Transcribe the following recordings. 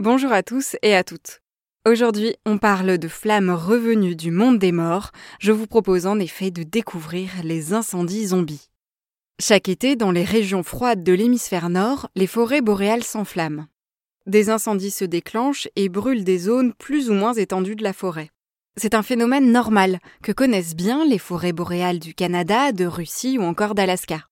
Bonjour à tous et à toutes. Aujourd'hui, on parle de flammes revenues du monde des morts. Je vous propose en effet de découvrir les incendies zombies. Chaque été, dans les régions froides de l'hémisphère nord, les forêts boréales s'enflamment. Des incendies se déclenchent et brûlent des zones plus ou moins étendues de la forêt. C'est un phénomène normal que connaissent bien les forêts boréales du Canada, de Russie ou encore d'Alaska.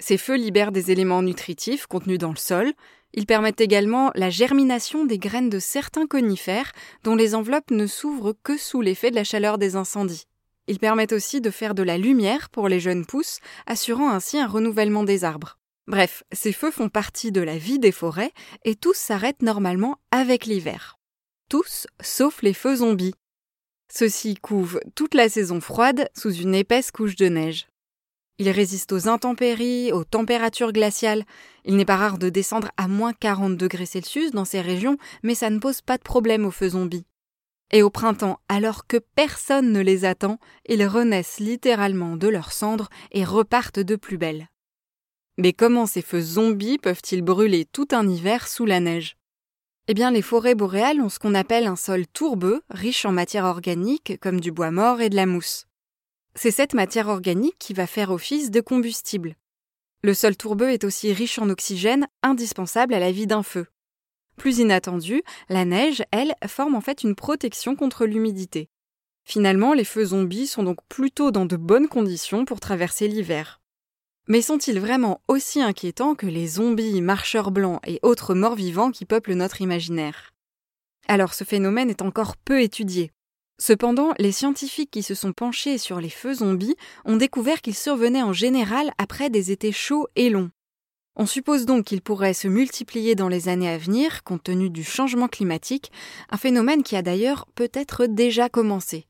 Ces feux libèrent des éléments nutritifs contenus dans le sol, ils permettent également la germination des graines de certains conifères dont les enveloppes ne s'ouvrent que sous l'effet de la chaleur des incendies. Ils permettent aussi de faire de la lumière pour les jeunes pousses, assurant ainsi un renouvellement des arbres. Bref, ces feux font partie de la vie des forêts et tous s'arrêtent normalement avec l'hiver. Tous sauf les feux zombies. Ceux-ci couvent toute la saison froide sous une épaisse couche de neige. Il résiste aux intempéries, aux températures glaciales. Il n'est pas rare de descendre à moins 40 degrés Celsius dans ces régions, mais ça ne pose pas de problème aux feux zombies. Et au printemps, alors que personne ne les attend, ils renaissent littéralement de leurs cendres et repartent de plus belle. Mais comment ces feux zombies peuvent-ils brûler tout un hiver sous la neige? Eh bien, les forêts boréales ont ce qu'on appelle un sol tourbeux, riche en matière organique, comme du bois mort et de la mousse. C'est cette matière organique qui va faire office de combustible. Le sol tourbeux est aussi riche en oxygène, indispensable à la vie d'un feu. Plus inattendu, la neige, elle, forme en fait une protection contre l'humidité. Finalement, les feux zombies sont donc plutôt dans de bonnes conditions pour traverser l'hiver. Mais sont-ils vraiment aussi inquiétants que les zombies, marcheurs blancs et autres morts vivants qui peuplent notre imaginaire? Alors ce phénomène est encore peu étudié. Cependant, les scientifiques qui se sont penchés sur les feux zombies ont découvert qu'ils survenaient en général après des étés chauds et longs. On suppose donc qu'ils pourraient se multiplier dans les années à venir compte tenu du changement climatique, un phénomène qui a d'ailleurs peut-être déjà commencé.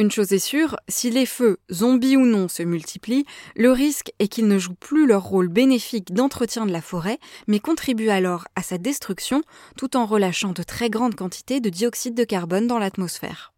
Une chose est sûre, si les feux, zombies ou non, se multiplient, le risque est qu'ils ne jouent plus leur rôle bénéfique d'entretien de la forêt, mais contribuent alors à sa destruction tout en relâchant de très grandes quantités de dioxyde de carbone dans l'atmosphère.